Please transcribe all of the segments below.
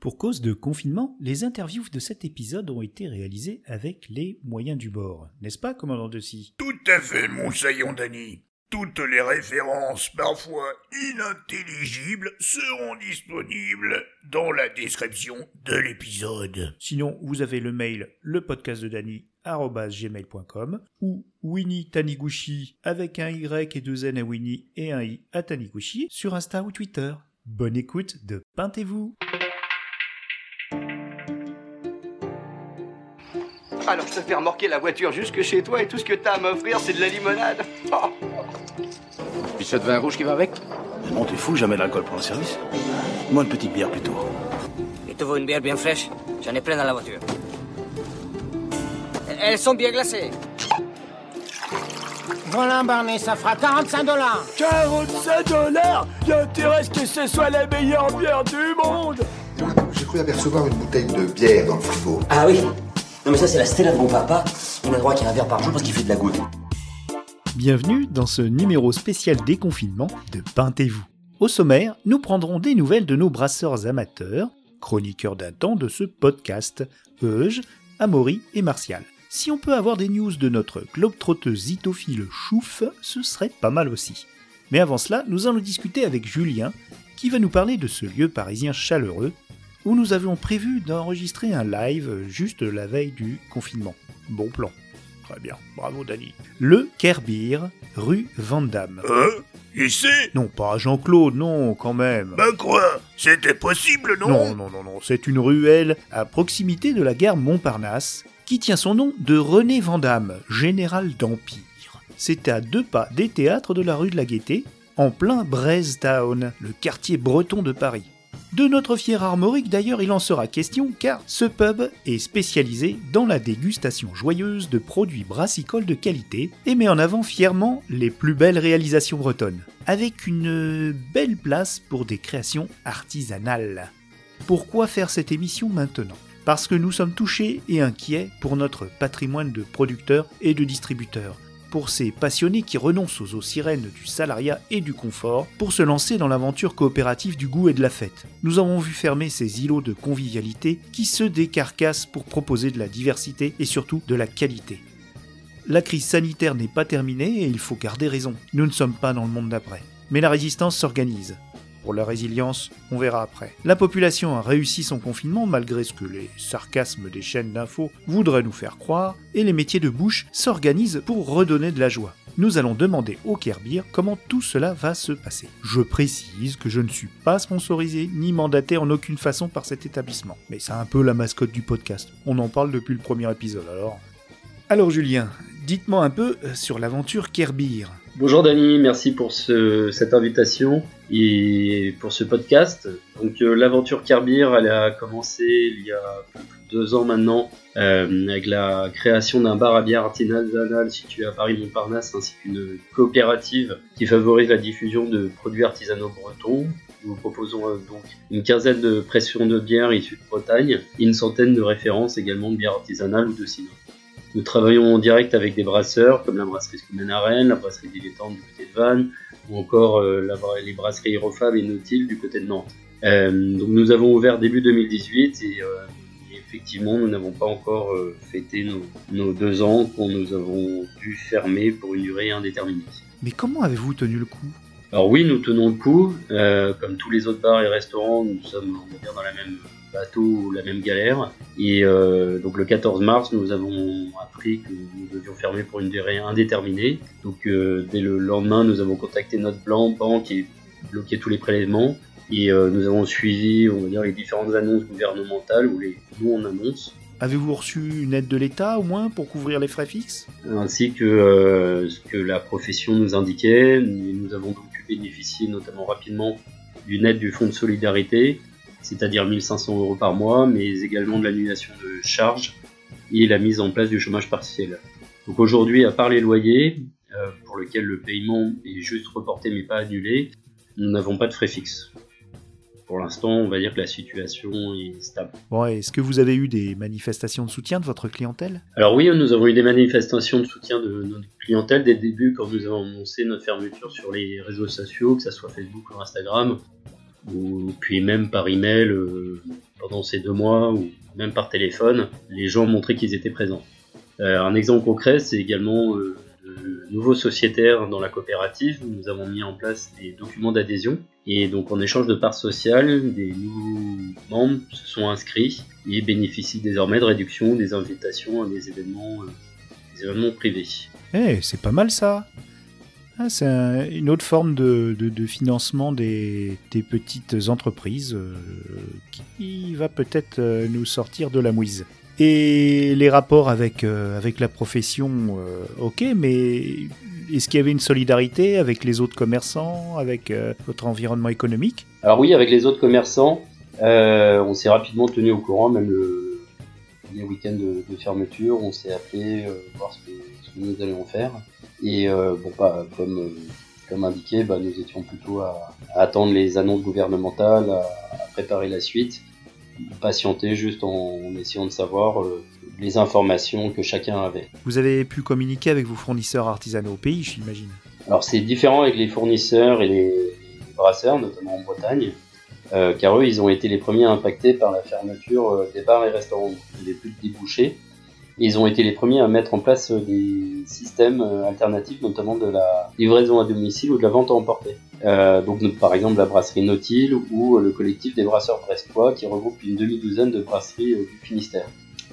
Pour cause de confinement, les interviews de cet épisode ont été réalisées avec les moyens du bord, n'est-ce pas, commandant de Tout à fait, mon saillant Dany. Toutes les références, parfois inintelligibles, seront disponibles dans la description de l'épisode. Sinon, vous avez le mail le podcast de gmail.com ou Winnie Taniguchi avec un Y et deux N à Winnie et un I à Taniguchi sur Insta ou Twitter. Bonne écoute de Peintez-vous Alors je te fais remorquer la voiture jusque chez toi et tout ce que t'as à m'offrir c'est de la limonade. Puis ça de vin rouge qui va avec Non, t'es fou, jamais d'alcool pour le service. Moi, une petite bière plutôt. Il te faut une bière bien fraîche? J'en ai plein dans la voiture. Elles sont bien glacées. Voilà, Barney, ça fera 45 dollars. 45 dollars? Il y a intérêt que ce soit la meilleure bière du monde? J'ai cru apercevoir une bouteille de bière dans le frigo. Ah oui Non mais ça c'est la Stella de mon papa. On a droit qu'il un verre par jour parce qu'il fait de la goutte. Bienvenue dans ce numéro spécial déconfinement de Peintez-vous. Au sommaire, nous prendrons des nouvelles de nos brasseurs amateurs, chroniqueurs d'un temps de ce podcast, Euge, Amaury et Martial. Si on peut avoir des news de notre globe-trotteuse zitophile Chouf, ce serait pas mal aussi. Mais avant cela, nous allons discuter avec Julien, qui va nous parler de ce lieu parisien chaleureux, où nous avions prévu d'enregistrer un live juste la veille du confinement. Bon plan. Très bien, bravo Dani. Le Kerbir, rue Vandamme. Hein Ici? Non, pas Jean-Claude, non, quand même. Ben quoi? C'était possible, non? Non, non, non, non, c'est une ruelle à proximité de la gare Montparnasse, qui tient son nom de René Vandamme, général d'Empire. C'est à deux pas des théâtres de la rue de la Gaîté, en plein Town, le quartier breton de Paris. De notre fier armorique d'ailleurs il en sera question car ce pub est spécialisé dans la dégustation joyeuse de produits brassicoles de qualité et met en avant fièrement les plus belles réalisations bretonnes, avec une belle place pour des créations artisanales. Pourquoi faire cette émission maintenant? Parce que nous sommes touchés et inquiets pour notre patrimoine de producteurs et de distributeurs, pour ces passionnés qui renoncent aux eaux sirènes du salariat et du confort pour se lancer dans l'aventure coopérative du goût et de la fête. Nous avons vu fermer ces îlots de convivialité qui se décarcassent pour proposer de la diversité et surtout de la qualité. La crise sanitaire n'est pas terminée et il faut garder raison. Nous ne sommes pas dans le monde d'après. Mais la résistance s'organise. La résilience, on verra après. La population a réussi son confinement malgré ce que les sarcasmes des chaînes d'infos voudraient nous faire croire, et les métiers de bouche s'organisent pour redonner de la joie. Nous allons demander au Kerbir comment tout cela va se passer. Je précise que je ne suis pas sponsorisé ni mandaté en aucune façon par cet établissement. Mais c'est un peu la mascotte du podcast. On en parle depuis le premier épisode alors. Alors Julien, dites-moi un peu euh, sur l'aventure Kerbir. Bonjour Dani, merci pour cette invitation et pour ce podcast. Donc euh, l'aventure Kerbir, elle a commencé il y a deux ans maintenant euh, avec la création d'un bar à bière artisanal situé à Paris-Montparnasse ainsi qu'une coopérative qui favorise la diffusion de produits artisanaux bretons. Nous proposons euh, donc une quinzaine de pressions de bière issues de Bretagne et une centaine de références également de bière artisanale ou de cinéma. Nous travaillons en direct avec des brasseurs comme la brasserie Scumen la brasserie Dilettante du côté de Vannes ou encore euh, les brasseries Aerofab et Nautil du côté de Nantes. Euh, donc nous avons ouvert début 2018 et, euh, effectivement nous n'avons pas encore fêté nos, deux ans qu'on nous avons dû fermer pour une durée indéterminée. Mais comment avez-vous tenu le coup? Alors oui, nous tenons le coup. comme tous les autres bars et restaurants, nous sommes dans la même bateau la même galère. Et euh, donc le 14 mars, nous avons appris que nous devions fermer pour une durée indéterminée. Donc euh, dès le lendemain, nous avons contacté notre blanc banque et bloqué tous les prélèvements. Et euh, nous avons suivi, on va dire, les différentes annonces gouvernementales où les nous on annonce. Avez-vous reçu une aide de l'État au moins pour couvrir les frais fixes? Ainsi que ce que la profession nous indiquait. Nous avons donc pu bénéficier notamment rapidement d'une aide du Fonds de solidarité c'est-à-dire 1500 euros par mois, mais également de l'annulation de charges et la mise en place du chômage partiel. Donc aujourd'hui, à part les loyers, euh, pour lesquels le paiement est juste reporté mais pas annulé, nous n'avons pas de frais fixes. Pour l'instant, on va dire que la situation est stable. Bon, est-ce que vous avez eu des manifestations de soutien de votre clientèle? Alors oui, nous avons eu des manifestations de soutien de notre clientèle dès le début quand nous avons annoncé notre fermeture sur les réseaux sociaux, que ce soit Facebook ou Instagram ou puis même par email, euh, pendant ces deux mois ou même par téléphone, les gens montraient qu'ils étaient présents. Euh, un exemple concret, c'est également euh, nouveaux sociétaires dans la coopérative. Nous avons mis en place des documents d'adhésion et donc en échange de parts sociales, des nouveaux membres se sont inscrits et bénéficient désormais de réductions, des invitations à des événements, des événements privés. Eh, c'est pas mal ça. Ah, c'est un- une autre forme de, financement des, petites entreprises euh, qui va peut-être euh, nous sortir de la mouise. Et les rapports avec, euh, la profession, ok, mais est-ce qu'il y avait une solidarité avec les autres commerçants, avec votre environnement économique? Alors oui, avec les autres commerçants, on s'est rapidement tenu au courant, même le les week-ends de, fermeture, on s'est appelé voir ce que, que nous allions faire. Et euh, bon, pas comme euh, comme indiqué, bah, nous étions plutôt à, à attendre les annonces gouvernementales, à, à préparer la suite, patienter juste en, en essayant de savoir euh, les informations que chacun avait. Vous avez pu communiquer avec vos fournisseurs artisanaux au pays, j'imagine. Alors c'est différent avec les fournisseurs et les, les brasseurs, notamment en Bretagne, euh, car eux, ils ont été les premiers impactés par la fermeture euh, des bars et restaurants. Il n'y avait plus de débouchés. Et ils ont été les premiers à mettre en place euh, des systèmes euh, alternatifs, notamment de la livraison à domicile ou de la vente à emporter. Euh, donc par exemple la brasserie Nautil ou le collectif des brasseurs brestois qui regroupe une demi-douzaine de brasseries du Finistère.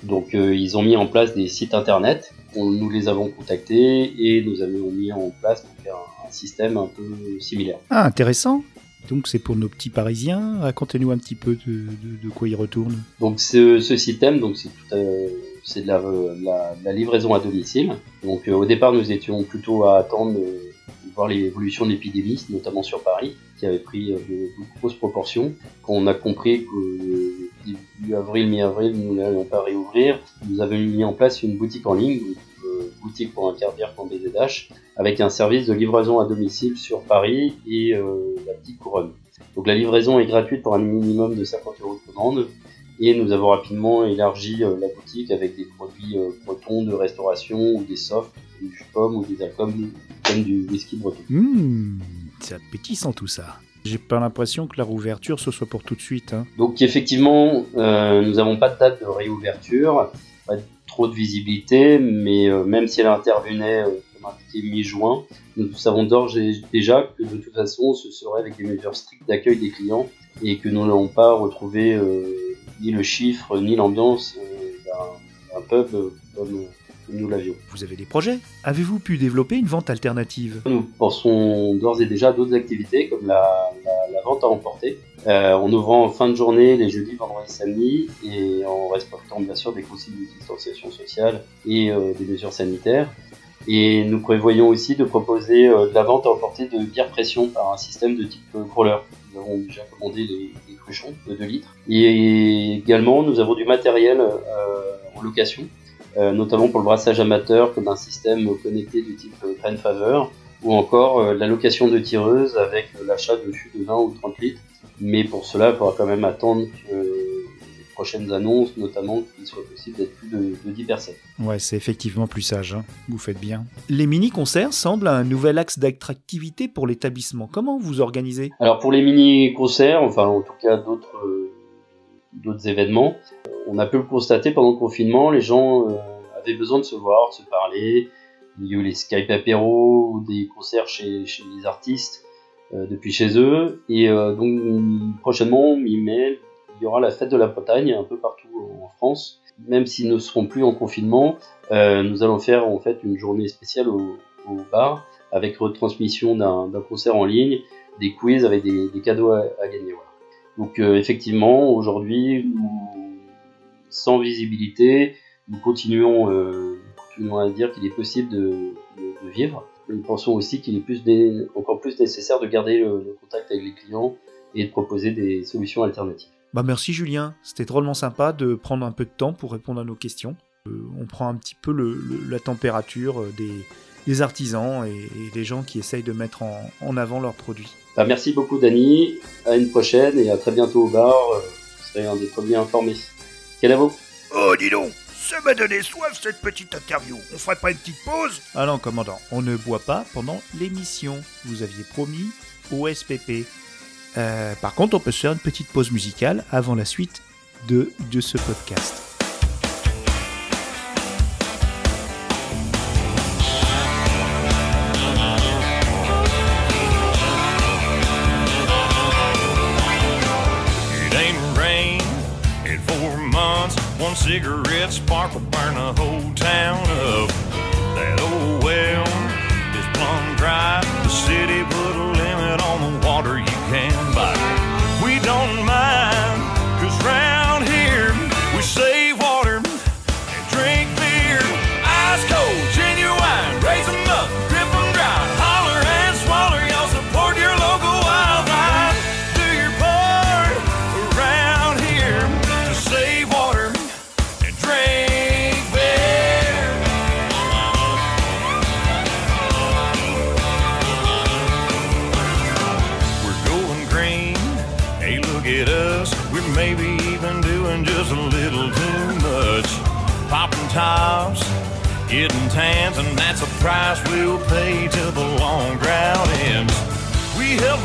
Donc euh, ils ont mis en place des sites internet, on, nous les avons contactés et nous avions mis en place un, un système un peu similaire. Ah, intéressant. Donc c'est pour nos petits Parisiens. Racontez-nous un petit peu de, de- de quoi ils retournent. Donc ce, ce système, donc c'est tout, euh, c'est de la, euh, la- livraison à domicile. Donc euh, au départ nous étions plutôt à attendre euh, de voir l'évolution de l'épidémie, notamment sur Paris, qui avait pris euh, de, grosses proportions. Quand on a compris que euh, début avril, mi-avril, nous n'allions pas réouvrir, nous avons mis en place une boutique en ligne, euh, boutique pour un carbière.bzh, avec un service de livraison à domicile sur Paris et euh, la petite couronne. Donc la livraison est gratuite pour un minimum de 50 euros de commande. Et nous avons rapidement élargi euh, la boutique avec des produits euh, bretons de restauration ou des softs, du jus pomme ou des alcools comme du whisky breton. Hum, c'est appétissant tout ça. J'ai pas l'impression que la rouverture ce soit pour tout de suite. hein. Donc effectivement, euh, nous n'avons pas de date de réouverture, pas trop de visibilité, mais euh, même si elle intervenait, euh, comme indiqué, mi-juin, nous savons d'ores et déjà que de toute façon, ce serait avec des mesures strictes d'accueil des clients et que nous n'allons pas retrouver ni le chiffre ni l'ambiance euh, d'un- pub euh, comme nous l'avions. Vous avez des projets? Avez-vous pu développer une vente alternative? Nous pensons d'ores et déjà à d'autres activités comme la, la- la vente à emporter, euh, en ouvrant en fin de journée les jeudis, vendredis, samedis et en respectant bien sûr des consignes de distanciation sociale et euh, des mesures sanitaires. Et nous prévoyons aussi de proposer euh, de la vente à emporter de bière pression par un système de type euh, growler. Nous avons déjà commandé les, les cruchons de 2 litres. Et également, nous avons du matériel euh, en location euh, notamment pour le brassage amateur, comme un système connecté du type euh, Grain Faveur, ou encore euh, la location de tireuses avec euh, l'achat de fûts de 20 ou 30 litres. Mais pour cela, il faudra quand même attendre que prochaines annonces, notamment qu'il soit possible d'être plus de, de 10 personnes. Ouais, c'est effectivement plus sage. hein. Vous faites bien. Les mini-concerts semblent un nouvel axe d'attractivité pour l'établissement. Comment vous organisez? Alors pour les mini-concerts, enfin en tout cas d'autres euh, d'autres événements, euh, on a pu le constater pendant le confinement, les gens euh, avaient besoin de se voir, de se parler. Il y a eu les Skype apéro ou des concerts chez, chez les artistes euh, depuis chez eux. Et euh, donc prochainement, mi-mai, il y aura la fête de la Bretagne un peu partout en France. Même s'ils ne seront plus en confinement, euh, nous allons faire en fait une journée spéciale au, bar avec retransmission d'un concert en ligne, des quiz avec des, cadeaux à, gagner. Donc euh, effectivement, aujourd'hui, sans visibilité, nous continuons, euh, nous continuons à dire qu'il est possible de, vivre. Nous pensons aussi qu'il est encore plus nécessaire de garder le contact avec les clients et de proposer des solutions alternatives. Bah merci Julien, c'était drôlement sympa de prendre un peu de temps pour répondre à nos questions. Euh, on prend un petit peu le- le- la température euh, des, des artisans et, et des gens qui essayent de mettre en, en avant leurs produits. Bah, merci beaucoup Dani, à une prochaine et à très bientôt au bar. Euh, Vous serez un des premiers informés. Quel à vous Oh, dis donc, ça m'a donné soif cette petite interview. On ferait pas une petite pause? Ah non, commandant, on ne boit pas pendant l'émission. Vous aviez promis au SPP. Euh, par contre, on peut se faire une petite pause musicale avant la suite de, ce podcast. Tans, and that's a price we'll pay till the long drought ends. We help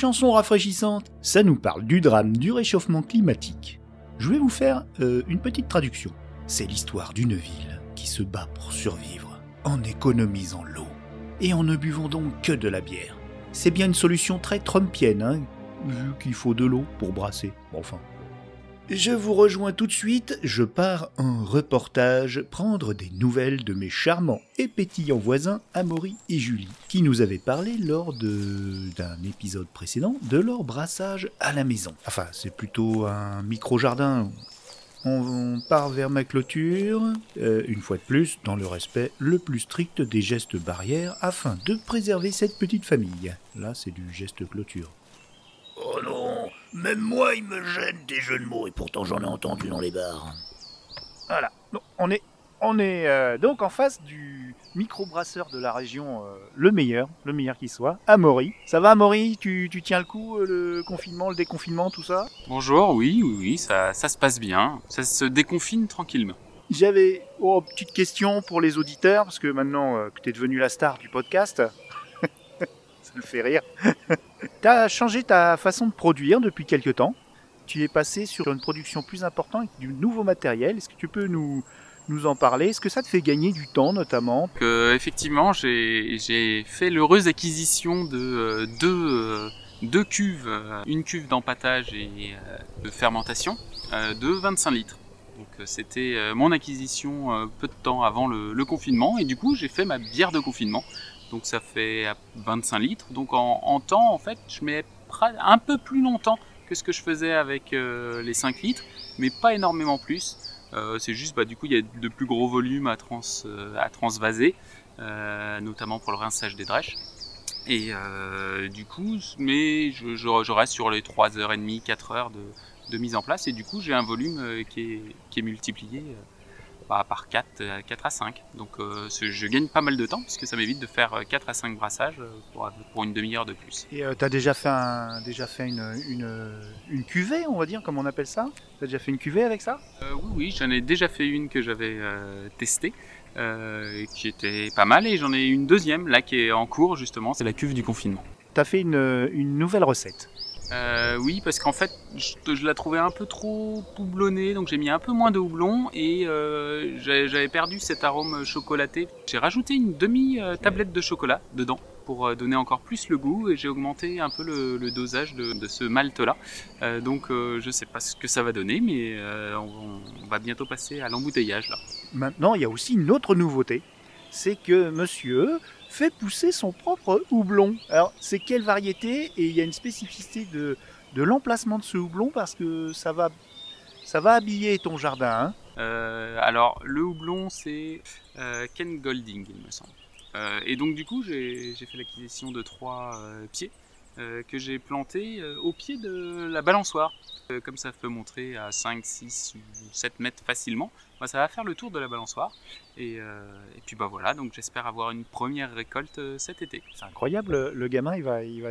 chanson rafraîchissante. Ça nous parle du drame du réchauffement climatique. Je vais vous faire euh, une petite traduction. C'est l'histoire d'une ville qui se bat pour survivre en économisant l'eau et en ne buvant donc que de la bière. C'est bien une solution très trumpienne, hein, vu qu'il faut de l'eau pour brasser. Enfin. Je vous rejoins tout de suite, je pars en reportage prendre des nouvelles de mes charmants et pétillants voisins Amaury et Julie, qui nous avaient parlé lors d'un épisode précédent de leur brassage à la maison. Enfin, c'est plutôt un micro-jardin. On part vers ma clôture, euh, une fois de plus, dans le respect le plus strict des gestes barrières, afin de préserver cette petite famille. Là, c'est du geste clôture. Oh non, même moi il me gêne tes jeux de mots et pourtant j'en ai entendu dans les bars. Voilà. Donc, on est, on est euh, donc en face du microbrasseur de la région, euh, le meilleur, le meilleur qui soit, Amaury. Ça va Amaury? Tu, tu tiens le coup, euh, le confinement, le déconfinement, tout ça? Bonjour, oui, oui, oui, ça, ça se passe bien. Ça se déconfine tranquillement. J'avais oh, petite question pour les auditeurs, parce que maintenant euh, que tu es devenu la star du podcast, ça me fait rire. tu as changé ta façon de produire depuis quelques temps. Tu es passé sur une production plus importante avec du nouveau matériel. Est-ce que tu peux nous, en parler? Est-ce que ça te fait gagner du temps notamment? Effectivement, j'ai fait l'heureuse acquisition de euh, deux, euh, deux cuves, euh, une cuve d'empattage et de fermentation de 25 litres. C'était mon acquisition peu de temps avant le confinement et du coup j'ai fait ma bière de confinement. Donc ça fait à 25 litres. Donc en, temps en fait je mets un peu plus longtemps que ce que je faisais avec euh, les 5 litres, mais pas énormément plus. Euh, c'est juste, bah, du coup, il y a de plus gros volumes à, euh, transvaser, notamment pour le rinçage des drèches. Et du coup, mais je, reste sur les 3h30, 4h de, de mise en place, et du coup, j'ai un volume qui, est, multiplié bah, par 4, 4 à 5. Donc euh, je gagne pas mal de temps puisque ça m'évite de faire 4 à 5 brassages pour, pour une demi-heure de plus. Et tu as déjà fait, un, déjà fait une, une, une, cuvée, on va dire, comme on appelle ça? Tu as déjà fait une cuvée avec ça? Oui, oui, j'en ai déjà fait une que j'avais testée. qui était pas mal et j'en ai une deuxième là qui est en cours justement, c'est la cuve du confinement. Tu as fait une, une nouvelle recette euh, oui, parce qu'en fait, je, la trouvais un peu trop houblonnée, donc j'ai mis un peu moins de houblon et euh, j'avais perdu cet arôme chocolaté. J'ai rajouté une demi-tablette de chocolat dedans pour euh, donner encore plus le goût et j'ai augmenté un peu le, dosage de, ce malt-là. donc je sais pas ce que ça va donner, mais on, on, va bientôt passer à l'embouteillage là. Maintenant, il y a aussi une autre nouveauté, c'est que monsieur fait pousser son propre houblon. Alors, c'est quelle variété Et il y a une spécificité de, l'emplacement de ce houblon parce que ça va, ça va habiller ton jardin. Hein. Euh, alors, le houblon, c'est euh, Ken Golding, il me semble. Euh, et donc, du coup, j'ai fait l'acquisition de trois pieds que j'ai plantés au pied de la balançoire. comme ça peut montrer à 5, 6 ou 7 mètres facilement, bah, ça va faire le tour de la balançoire. Euh, et, puis bah voilà, donc j'espère avoir une première récolte euh, cet été. C'est incroyable, le, gamin il va, il, va,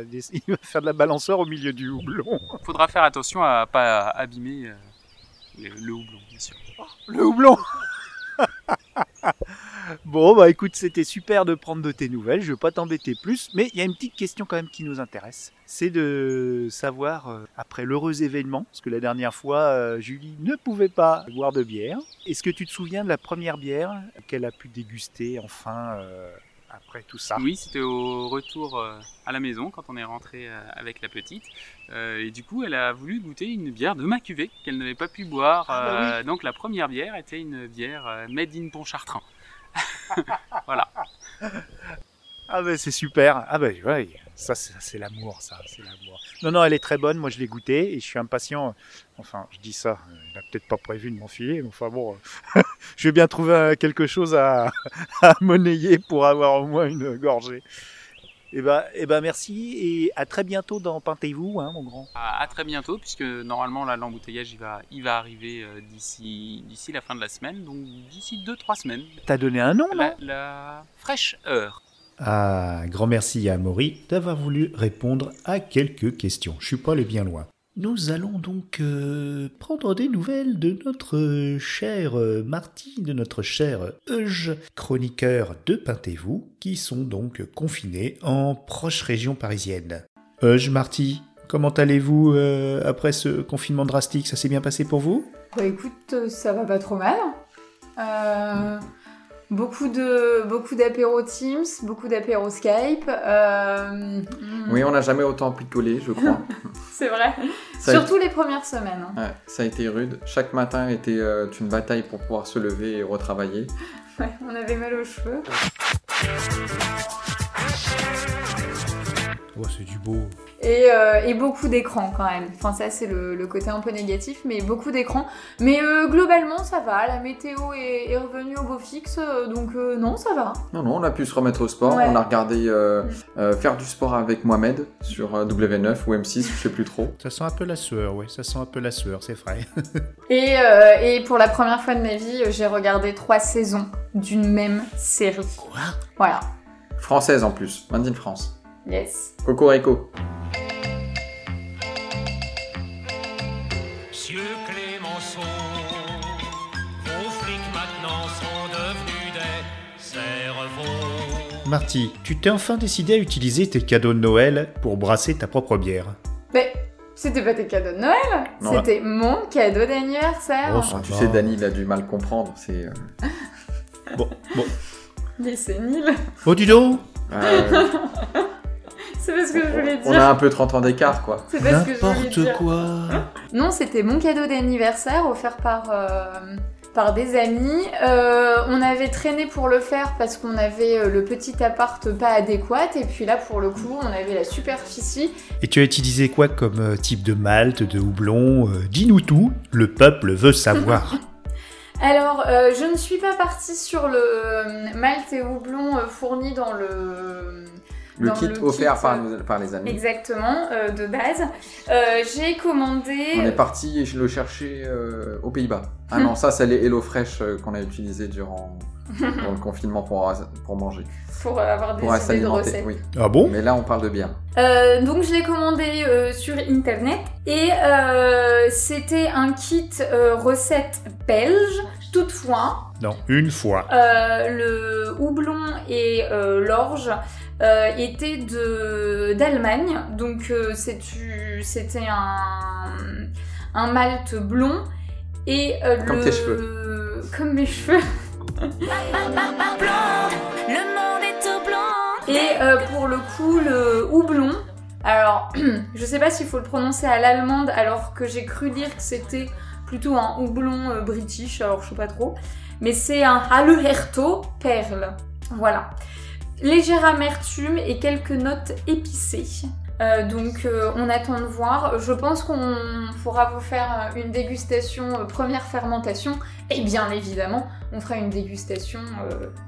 faire de la balançoire au milieu du houblon. Il faudra faire attention à pas abîmer euh, le, houblon, bien sûr. le houblon Bon, bah écoute, c'était super de prendre de tes nouvelles. Je vais pas t'embêter plus, mais il y a une petite question quand même qui nous intéresse. C'est de savoir, euh, après l'heureux événement, parce que la dernière fois, euh, Julie ne pouvait pas boire de bière. Est-ce que tu te souviens de la première bière qu'elle a pu déguster enfin euh, après tout ça? Oui, c'était au retour à la maison quand on est rentré avec la petite. et du coup, elle a voulu goûter une bière de ma cuvée qu'elle n'avait pas pu boire. Ah, bah donc la première bière était une bière made in Pontchartrain. voilà. Ah ben c'est super. Ah ben ouais, ça c'est l'amour, ça. Non non, elle est très bonne. Moi je l'ai goûtée et je suis impatient. Enfin, je dis ça. Il n'a peut-être pas prévu de m'enfiler, enfin bon, je vais bien trouver quelque chose à, à monnayer pour avoir au moins une gorgée. Eh ben, eh ben merci et à très bientôt dans Peintez-vous, hein, mon grand. À, très bientôt, puisque normalement là l'embouteillage il va, il va arriver euh, d'ici, d'ici la fin de la semaine, donc d'ici 2-3 semaines. T'as donné un nom là La fraîche heure. Ah, grand merci à Maury d'avoir voulu répondre à quelques questions. Je suis pas allé bien loin. Nous allons donc euh, prendre des nouvelles de notre cher euh, Marty, de notre cher Euge, chroniqueur de Peintez-vous, qui sont donc confinés en proche région parisienne. Euge, Marty, comment allez-vous euh, après ce confinement drastique? Ça s'est bien passé pour vous? Bah écoute, ça va pas trop mal. Beaucoup de beaucoup d'apéros Teams, beaucoup d'apéros Skype. Euh, oui, on n'a jamais autant picolé, je crois. c'est vrai. Surtout les premières semaines. Hein. Ouais, ça a été rude. Chaque matin était euh, une bataille pour pouvoir se lever et retravailler. Ouais, on avait mal aux cheveux. Oh, c'est du beau. Euh, et, beaucoup d'écrans quand même. Enfin, ça, c'est le, côté un peu négatif, mais beaucoup d'écrans. Mais euh, globalement, ça va. La météo est, revenue au beau fixe, euh, donc non, ça va. Non, non, on a pu se remettre au sport. On a regardé faire du sport avec Mohamed sur W9 ou M6, je sais plus trop. Ça sent un peu la sueur, oui, ça sent un peu la sueur, c'est vrai. et, et pour la première fois de ma vie, j'ai regardé trois saisons d'une même série. Quoi? Voilà. Française en plus, Made in France. Yes. Cocorico. Monsieur Clémenceau, vos flics maintenant sont devenus des cerveaux. Marty, tu t'es enfin décidé à utiliser tes cadeaux de Noël pour brasser ta propre bière. Mais c'était pas tes cadeaux de Noël, c'était mon cadeau d'anniversaire. Oh, tu sais, Dani, il a du mal comprendre, c'est... Euh, bon, bon. Mais c'est nul. Oh, dis donc euh, c'est parce que je voulais dire. On a un peu 30 ans d'écart, quoi. C'est parce que je voulais dire. quoi. Non, c'était mon cadeau d'anniversaire offert par. Euh, par des amis. Euh, on avait traîné pour le faire parce qu'on avait euh, le petit appart pas adéquat et puis là pour le coup on avait la superficie. Et tu as utilisé quoi comme type de malt, de houblon Dis-nous tout, le peuple veut savoir. Alors, je ne suis pas partie sur le malt et houblon fourni dans le Le dans kit le offert kit, par, euh, par les amis. Exactement, euh, de base. Euh, j'ai commandé. On est parti le chercher euh, aux Pays-Bas. Ah non, ça, c'est les HelloFresh euh, qu'on a utilisé durant, durant le confinement pour, pour manger. pour avoir des Pour idées de recettes. oui. Ah bon? Mais là, on parle de bière. Euh, donc je l'ai commandé euh, sur internet et euh, c'était un kit euh, recette belge. Toutefois, Non, une fois. euh, le houblon et euh, l'orge euh, étaient de d'Allemagne. Donc euh, c'était un un malt blond et euh, Comme le tes cheveux. comme mes cheveux. Le monde est tout blanc. Et euh, pour le coup, le houblon. Alors, je sais pas s'il faut le prononcer à l'allemande, alors que j'ai cru dire que c'était plutôt un houblon euh, british, alors je sais pas trop. Mais c'est un Haluherto Perle. Voilà. Légère amertume et quelques notes épicées. Euh, donc euh, on attend de voir. Je pense qu'on pourra vous faire une dégustation euh, première fermentation et bien évidemment on fera une dégustation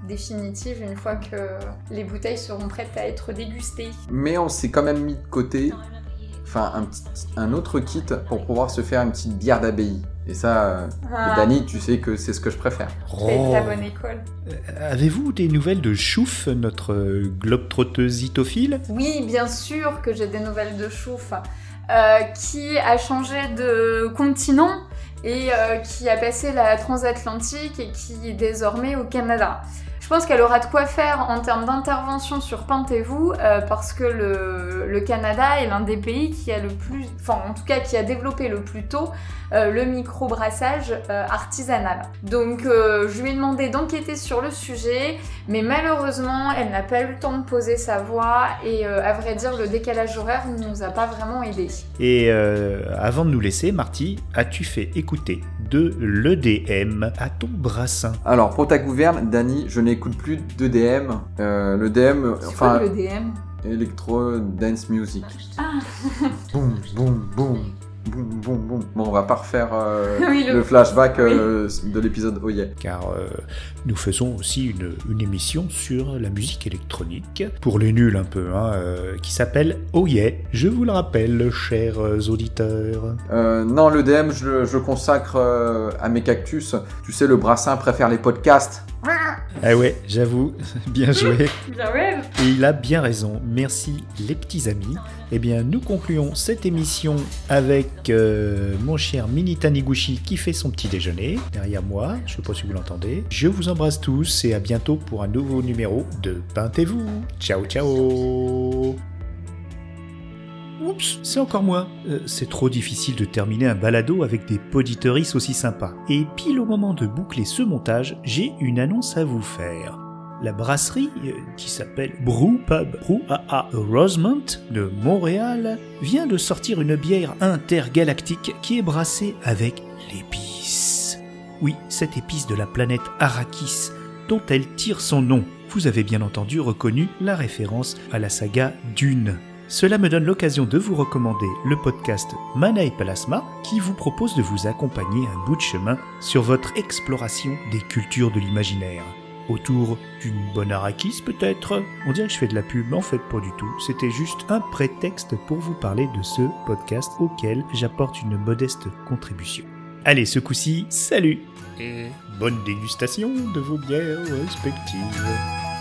définitive une fois que les bouteilles seront prêtes à être dégustées. Mais on s'est quand même mis de côté enfin, un, un autre kit pour pouvoir se faire une petite bière d'abbaye. Et ça, Ah. Dani, tu sais que c'est ce que je préfère. C'est de la bonne école. Euh, Avez-vous des nouvelles de Chouf, notre globe-trotteuse itophile Oui, bien sûr que j'ai des nouvelles de Chouf, euh, qui a changé de continent et euh, qui a passé la transatlantique et qui est désormais au Canada. Je pense qu'elle aura de quoi faire en termes d'intervention sur Pentez-vous, euh, parce que le, le Canada est l'un des pays qui a le plus, enfin en tout cas qui a développé le plus tôt euh, le microbrassage euh, artisanal. Donc euh, je lui ai demandé d'enquêter sur le sujet, mais malheureusement elle n'a pas eu le temps de poser sa voix et euh, à vrai dire le décalage horaire ne nous a pas vraiment aidé. Et euh, avant de nous laisser, Marty, as-tu fait écouter de l'EDM à ton brassin? Alors, pour ta gouverne, Dani, je n'écoute plus d'EDM. Euh, le DM, enfin, quoi le DM Electro Dance Music. Ah Boum, boum, boum. Boum, boum, boum. Bon, on va pas refaire euh, Oui, le- le... flashback euh, de l'épisode Oh yeah. Car euh, nous faisons aussi une, une émission sur la musique électronique, pour les nuls un peu, hein, euh, qui s'appelle Oh yeah, je vous le rappelle, chers auditeurs. Euh, non, le DM, je, le- je consacre euh, à mes cactus. Tu sais, le brassin préfère les podcasts. Ah ouais, j'avoue, bien joué. Et il a bien raison. Merci les petits amis. Eh bien, nous concluons cette émission avec euh, mon cher Mini Taniguchi qui fait son petit déjeuner derrière moi. Je sais pas si vous l'entendez. Je vous embrasse tous et à bientôt pour un nouveau numéro de Peintez-vous. Ciao, ciao. Oups, c'est encore moi. Euh, c'est trop difficile de terminer un balado avec des poditeuristes aussi sympas. Et pile au moment de boucler ce montage, j'ai une annonce à vous faire. La brasserie, euh, qui s'appelle Brew Pub Brouhaha Rosemont de Montréal, vient de sortir une bière intergalactique qui est brassée avec l'épice. Oui, cette épice de la planète Arrakis, dont elle tire son nom. Vous avez bien entendu reconnu la référence à la saga Dune. Cela me donne l'occasion de vous recommander le podcast Mana et Plasma qui vous propose de vous accompagner un bout de chemin sur votre exploration des cultures de l'imaginaire. Autour d'une bonne Arrakis peut-être? On dirait que je fais de la pub, mais en fait pas du tout. C'était juste un prétexte pour vous parler de ce podcast auquel j'apporte une modeste contribution. Allez, ce coup-ci, salut Et bonne dégustation de vos bières respectives.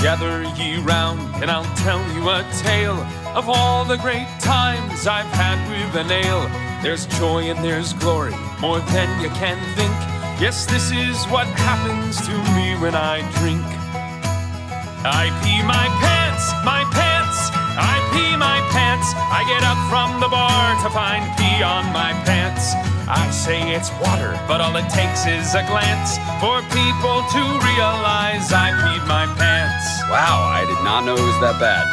Gather ye round, and I'll tell you a tale of all the great times I've had with an ale. There's joy and there's glory, more than you can think. Yes, this is what happens to me when I drink. I pee my pants, my pants, I pee my pants. I get up from the bar to find pee on my pants. I say it's water, but all it takes is a glance for people to realize I peed my pants. Wow, I did not know it was that bad.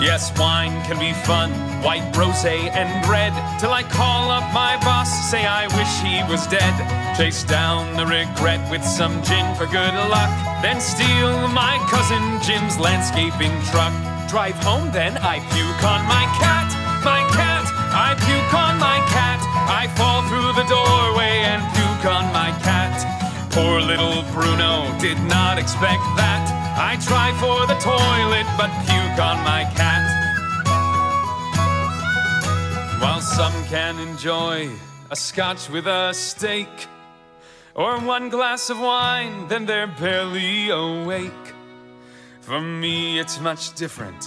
Yes, wine can be fun, white rose and red. Till I call up my boss, say I wish he was dead. Chase down the regret with some gin for good luck. Then steal my cousin Jim's landscaping truck. Drive home, then I puke on my cat, my cat. I puke on my cat. I fall through the doorway and puke on my cat. Poor little Bruno did not expect that. I try for the toilet, but puke on my cat. While some can enjoy a scotch with a steak, or one glass of wine, then they're barely awake. For me, it's much different.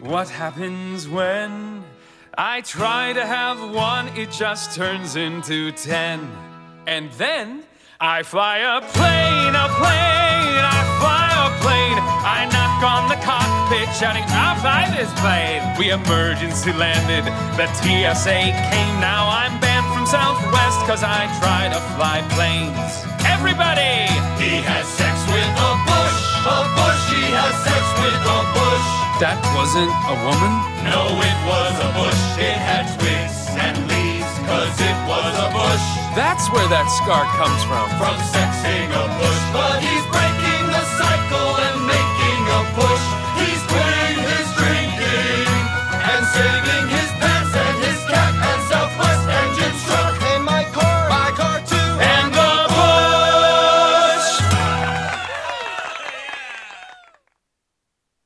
What happens when I try to have one, it just turns into ten. And then I fly a plane, a plane, I fly a plane. I knock on the cockpit, shouting, I'll fly this plane. We emergency landed, the TSA came. Now I'm banned from Southwest, cause I try to fly planes. Everybody! He has sex with a bush, a bush, he has sex with a bush. That wasn't a woman? No, it was a bush. It had twigs and leaves, cause it was a bush. That's where that scar comes from. From sexing a bush, but he's breaking the cycle and making a push. He's quitting his drinking and saving his.